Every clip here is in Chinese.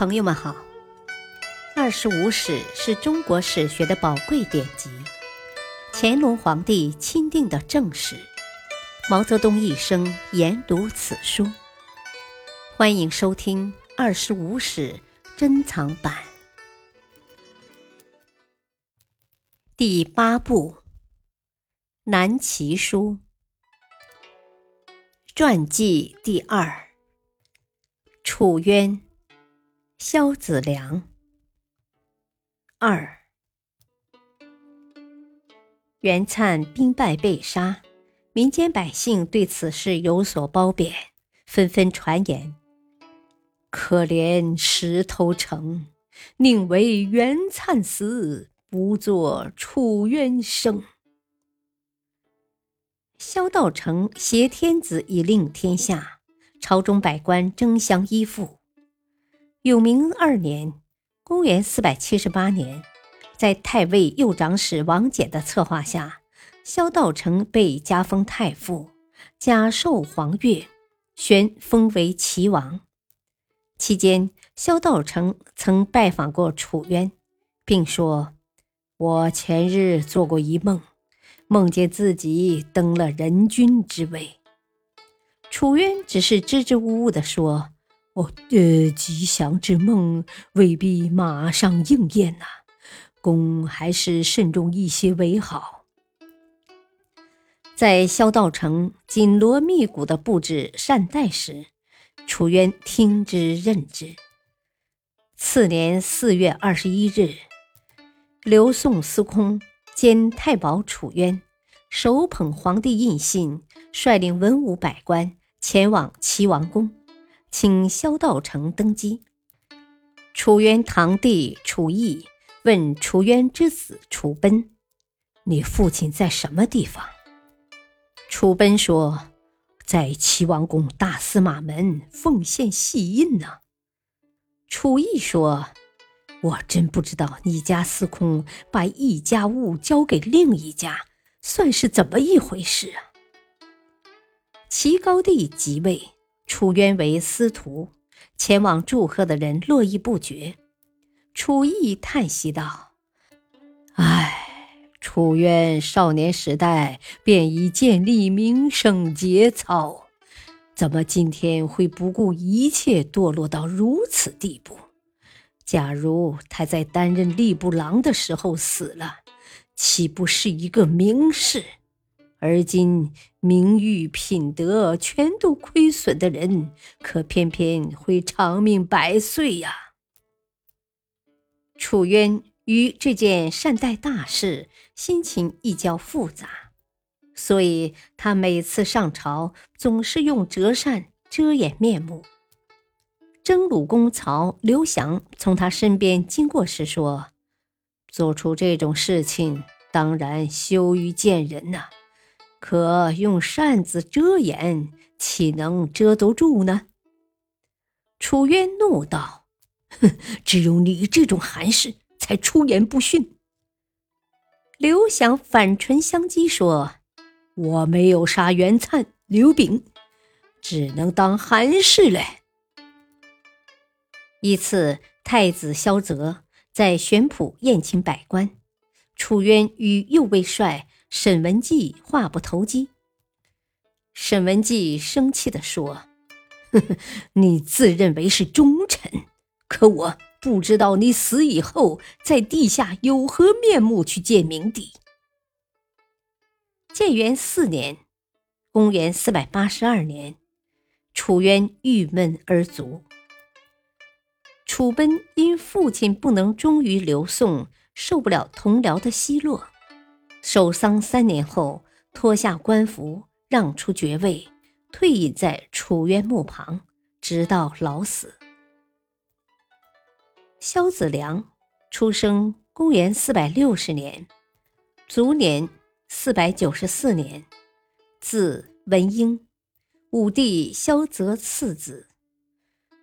朋友们好，《二十五史》是中国史学的宝贵典籍，乾隆皇帝钦定的正史，毛泽东一生研读此书。欢迎收听《二十五史》珍藏版第八部《南齐书》传记第二：楚渊。萧子良二，袁粲兵败被杀，民间百姓对此事有所褒贬，纷纷传言：“可怜石头城，宁为袁粲死，不作楚渊生。”萧道成挟天子以令天下，朝中百官争相依附。永明二年（公元478年），在太尉右长史王翦的策划下，萧道成被加封太傅，加授皇爵，宣封为齐王。期间，萧道成曾拜访过楚渊，并说：“我前日做过一梦，梦见自己登了人君之位。”楚渊只是支支吾吾地说。哦，呃，吉祥之梦未必马上应验呐，公还是慎重一些为好。在萧道成紧锣密鼓地布置善待时，楚渊听之任之。次年四月二十一日，刘宋司空兼太保楚渊手捧皇帝印信，率领文武百官前往齐王宫。请萧道成登基。楚渊堂弟楚义问楚渊之子楚奔：“你父亲在什么地方？”楚奔说：“在齐王宫大司马门奉献玺印呢。”楚义说：“我真不知道你家司空把一家物交给另一家，算是怎么一回事啊？”齐高帝即位。楚渊为司徒，前往祝贺的人络绎不绝。楚义叹息道：“唉，楚渊少年时代便已建立名声节操，怎么今天会不顾一切堕落到如此地步？假如他在担任吏部郎的时候死了，岂不是一个名士？”而今名誉品德全都亏损的人，可偏偏会长命百岁呀！楚渊于这件善待大事心情亦较复杂，所以他每次上朝总是用折扇遮掩面目。征虏公曹刘翔从他身边经过时说：“做出这种事情，当然羞于见人呐。”可用扇子遮掩，岂能遮得住呢？楚渊怒道：“哼，只有你这种寒士才出言不逊。”刘翔反唇相讥说：“我没有杀袁粲、刘炳，只能当寒士嘞。”一次，太子萧泽在玄圃宴请百官，楚渊与右卫帅。沈文季话不投机。沈文季生气地说：“呵呵，你自认为是忠臣，可我不知道你死以后在地下有何面目去见明帝。”建元四年（公元482年），楚渊郁闷而卒。楚奔因父亲不能忠于刘宋，受不了同僚的奚落。守丧三年后，脱下官服，让出爵位，退隐在楚渊墓旁，直到老死。萧子良出生公元四百六十年，卒年四百九十四年，字文英，武帝萧泽次子。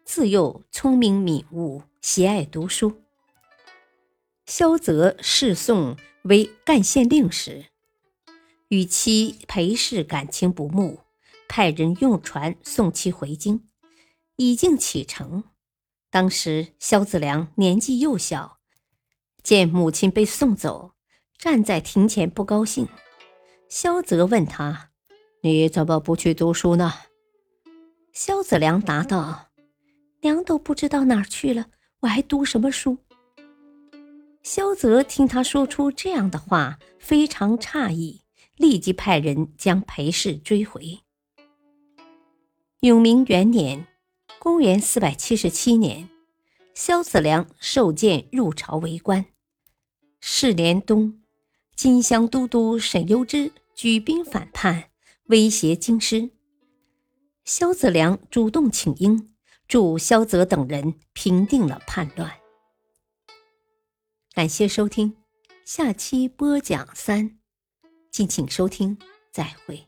自幼聪明敏悟，喜爱读书。萧泽侍宋为干县令时，与妻裴氏感情不睦，派人用船送其回京。已经启程，当时萧子良年纪幼小，见母亲被送走，站在庭前不高兴。萧泽问他：“你怎么不去读书呢？”萧子良答道：“娘都不知道哪儿去了，我还读什么书？”萧泽听他说出这样的话，非常诧异，立即派人将裴氏追回。永明元年（公元477年），萧子良受荐入朝为官。是年冬，金乡都督沈攸之举兵反叛，威胁京师。萧子良主动请缨，助萧泽等人平定了叛乱。感谢收听，下期播讲三，敬请收听，再会。